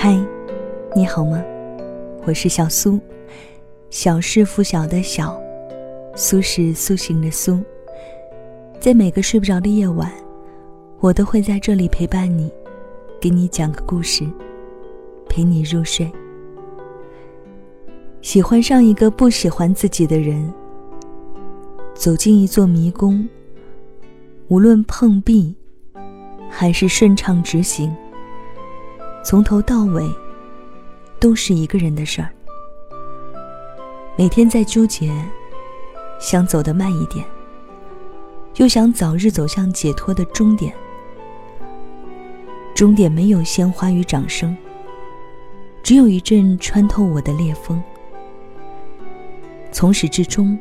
嗨，你好吗？我是小苏，小是拂晓的小，苏是苏醒的苏。在每个睡不着的夜晚，我都会在这里陪伴你，给你讲个故事，陪你入睡。喜欢上一个不喜欢自己的人，走进一座迷宫，无论碰壁，还是顺畅直行，从头到尾，都是一个人的事儿。每天在纠结，想走得慢一点，又想早日走向解脱的终点。终点没有鲜花与掌声，只有一阵穿透我的烈风。从始至终，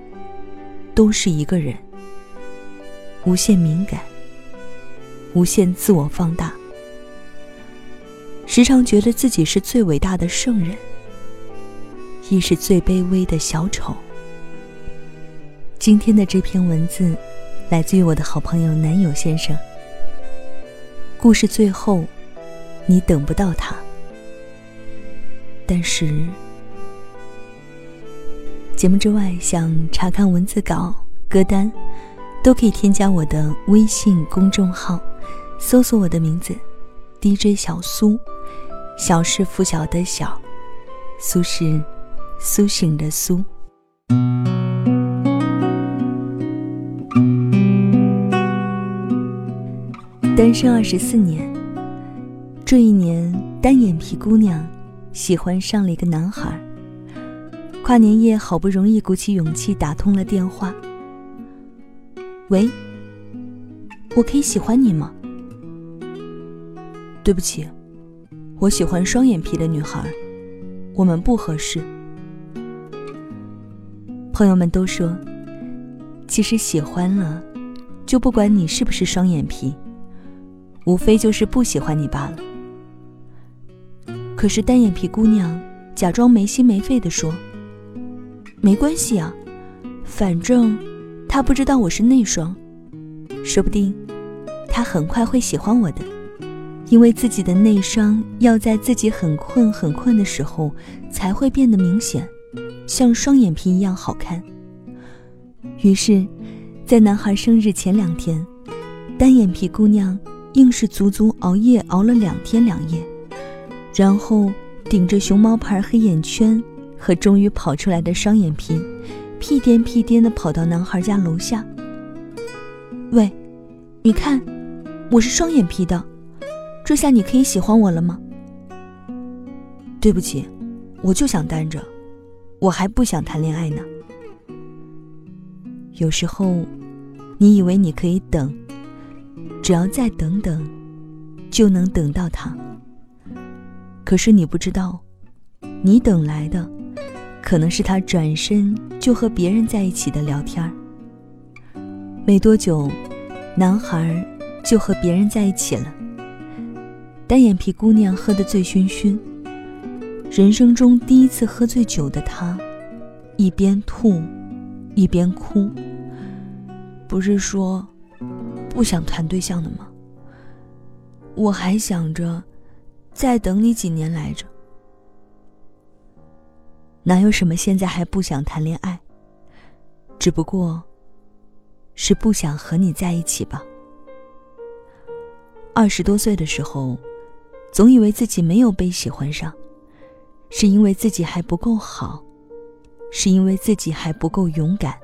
都是一个人。无限敏感，无限自我放大，时常觉得自己是最伟大的圣人，亦是最卑微的小丑。今天的这篇文字，来自于我的好朋友男友先生。故事最后，你等不到他，但是。节目之外，想查看文字稿、歌单，都可以添加我的微信公众号，搜索我的名字 “DJ 小苏”，小是拂晓的小，苏是苏醒的苏。单身二十四年，这一年，单眼皮姑娘喜欢上了一个男孩。跨年夜，好不容易鼓起勇气打通了电话。喂，我可以喜欢你吗？对不起，我喜欢双眼皮的女孩，我们不合适。朋友们都说，其实喜欢了，就不管你是不是双眼皮，无非就是不喜欢你罢了。可是单眼皮姑娘假装没心没肺的说。没关系啊，反正他不知道我是内双，说不定他很快会喜欢我的，因为自己的内双要在自己很困很困的时候才会变得明显，像双眼皮一样好看。于是，在男孩生日前两天，单眼皮姑娘硬是足足熬夜熬了两天两夜，然后顶着熊猫牌黑眼圈。和终于跑出来的双眼皮，屁颠屁颠的跑到男孩家楼下。喂，你看，我是双眼皮的，这下你可以喜欢我了吗？对不起，我就想单着，我还不想谈恋爱呢。有时候，你以为你可以等，只要再等等，就能等到他。可是你不知道，你等来的。可能是他转身就和别人在一起的聊天儿。没多久，男孩就和别人在一起了。单眼皮姑娘喝得醉醺醺，人生中第一次喝醉酒的她，一边吐，一边哭。不是说不想谈对象的吗？我还想着再等你几年来着。哪有什么现在还不想谈恋爱？只不过，是不想和你在一起吧。二十多岁的时候，总以为自己没有被喜欢上，是因为自己还不够好，是因为自己还不够勇敢。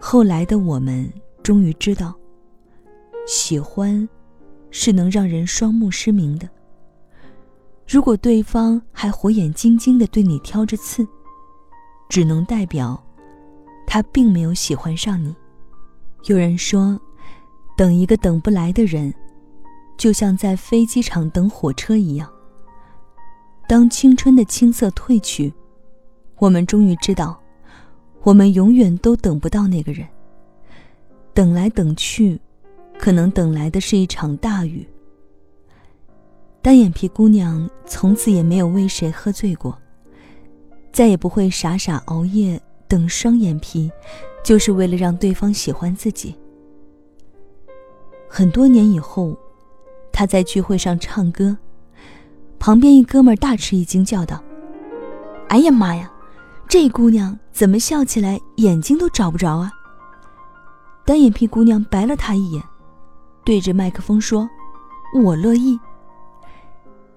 后来的我们终于知道，喜欢，是能让人双目失明的。如果对方还火眼金睛的对你挑着刺，只能代表他并没有喜欢上你。有人说，等一个等不来的人，就像在飞机场等火车一样。当青春的青涩褪去，我们终于知道，我们永远都等不到那个人。等来等去，可能等来的是一场大雨。单眼皮姑娘从此也没有为谁喝醉过，再也不会傻傻熬夜等双眼皮，就是为了让对方喜欢自己。很多年以后，他在聚会上唱歌，旁。边一哥们大吃一惊，叫道：“哎呀妈呀，这姑娘怎么笑起来眼睛都找不着啊？”单眼皮姑娘白了他一眼，对着麦克风说：“我乐意。”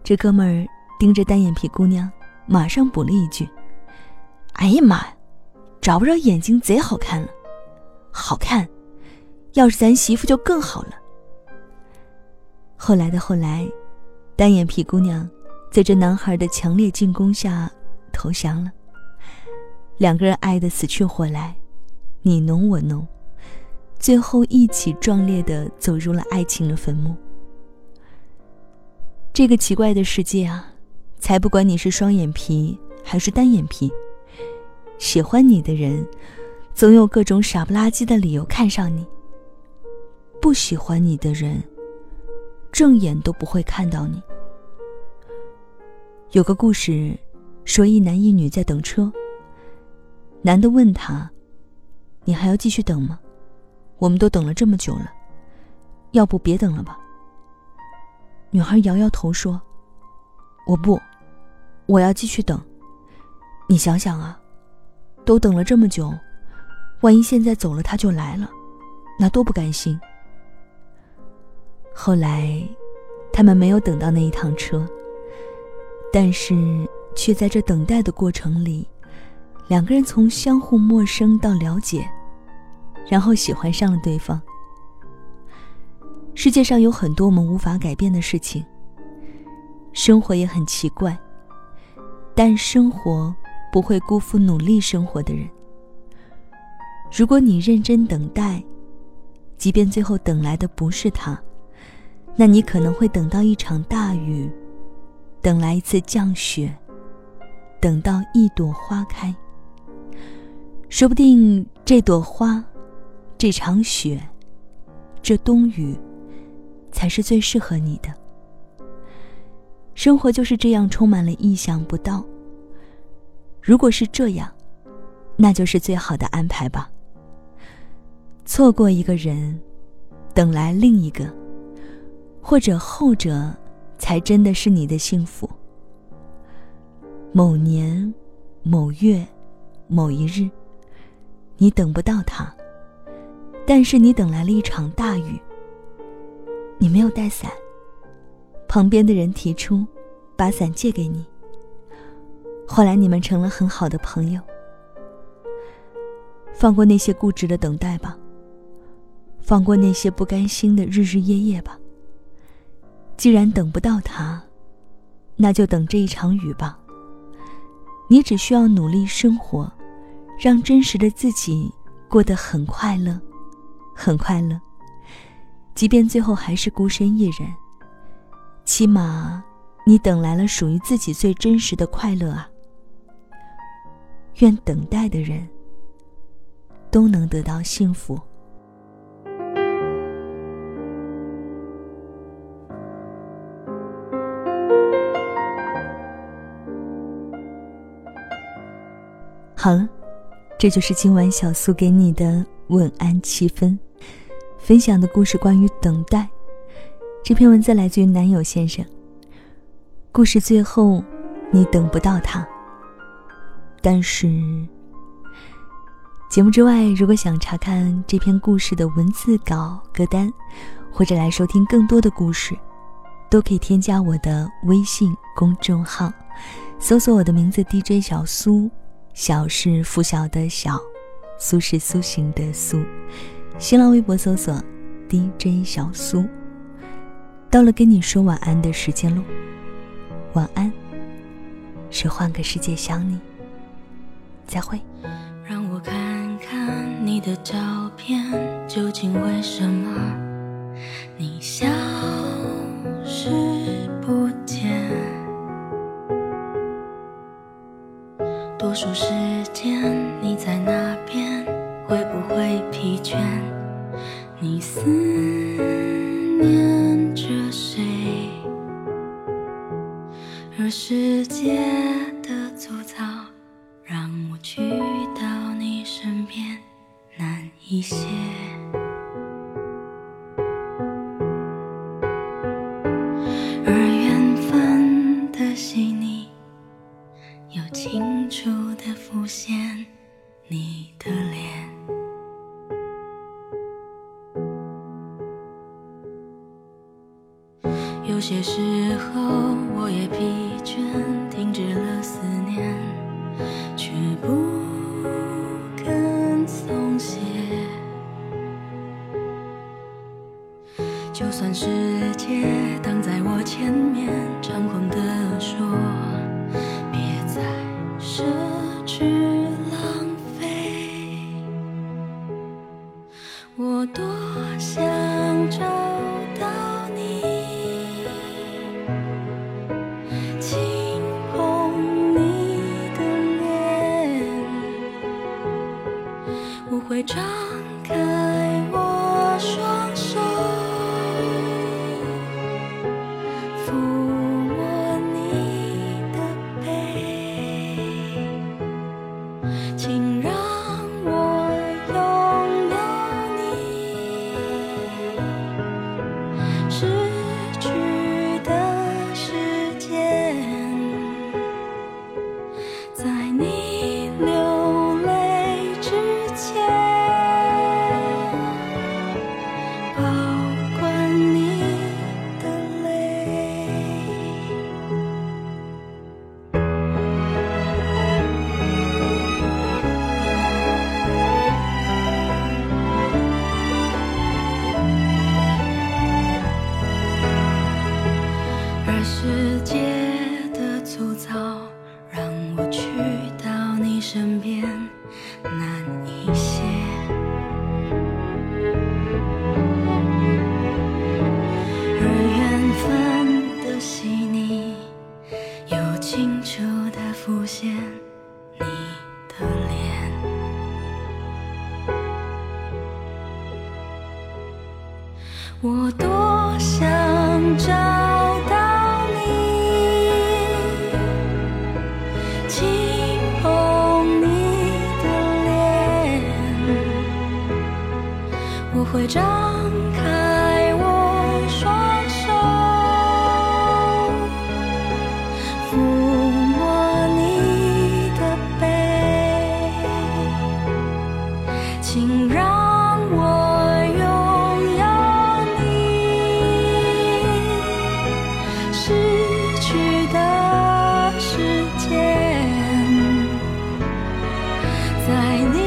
这哥们儿盯着单眼皮姑娘，马上补了一句：“哎呀妈呀，找不着眼睛贼好看了，好看，要是咱媳妇就更好了。”后来的后来，单眼皮姑娘在这男孩的强烈进攻下投降了。两个人爱得死去活来，你侬我侬，最后一起壮烈的走入了爱情的坟墓。这个奇怪的世界啊，才不管你是双眼皮还是单眼皮，喜欢你的人，总有各种傻不拉几的理由看上你；不喜欢你的人。正眼都不会看到你。有个故事，说一男一女在等车。男的问他：“你还要继续等吗？我们都等了这么久了，要不别等了吧？”女孩摇摇头说：“我不，我要继续等。你想想啊，都等了这么久，万一现在走了他就来了，那多不甘心。”后来，他们没有等到那一趟车，但是却在这等待的过程里，两个人从相互陌生到了解，然后喜欢上了对方。世界上有很多我们无法改变的事情，生活也很奇怪，但生活不会辜负努力生活的人。如果你认真等待，即便最后等来的不是他。那你可能会等到一场大雨，等来一次降雪，等到一朵花开。说不定这朵花，这场雪，这冬雨，才是最适合你的。生活就是这样，充满了意想不到。如果是这样，那就是最好的安排吧。错过一个人，等来另一个。或者后者，才真的是你的幸福。某年某月某一日，你等不到他，但是你等来了一场大雨。你没有带伞，旁边的人提出把伞借给你。后来你们成了很好的朋友。放过那些固执的等待吧，放过那些不甘心的日日夜夜吧。既然等不到他，那就等这一场雨吧。你只需要努力生活，让真实的自己过得很快乐，很快乐。即便最后还是孤身一人，起码你等来了属于自己最真实的快乐啊！愿等待的人都能得到幸福。好了，这就是今晚小苏给你的晚安七分，分享的故事关于等待。这篇文字来自于男友先生。故事最后，你等不到他。但是，节目之外，如果想查看这篇故事的文字稿歌单，或者来收听更多的故事，都可以添加我的微信公众号，搜索我的名字 DJ 小苏。小是拂晓的小，苏是苏醒的苏。新浪微博搜索 DJ 小苏。到了跟你说晚安的时间喽，晚安，是换个世界想你。再会。让我看看你的照片，究竟为什么你笑数时间你在那边，会不会疲倦？你思念着谁？而世界的粗糙，让我去到你身边难一些。放开我双手抚摸你的背请让我拥有你失去的时间在你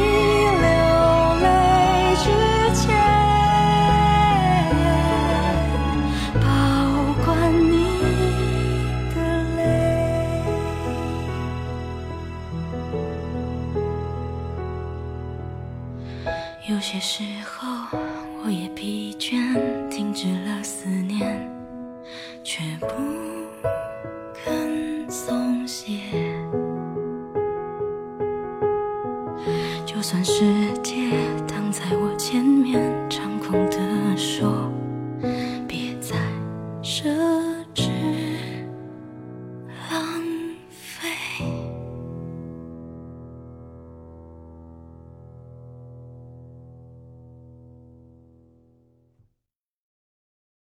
松懈。就算世界躺在我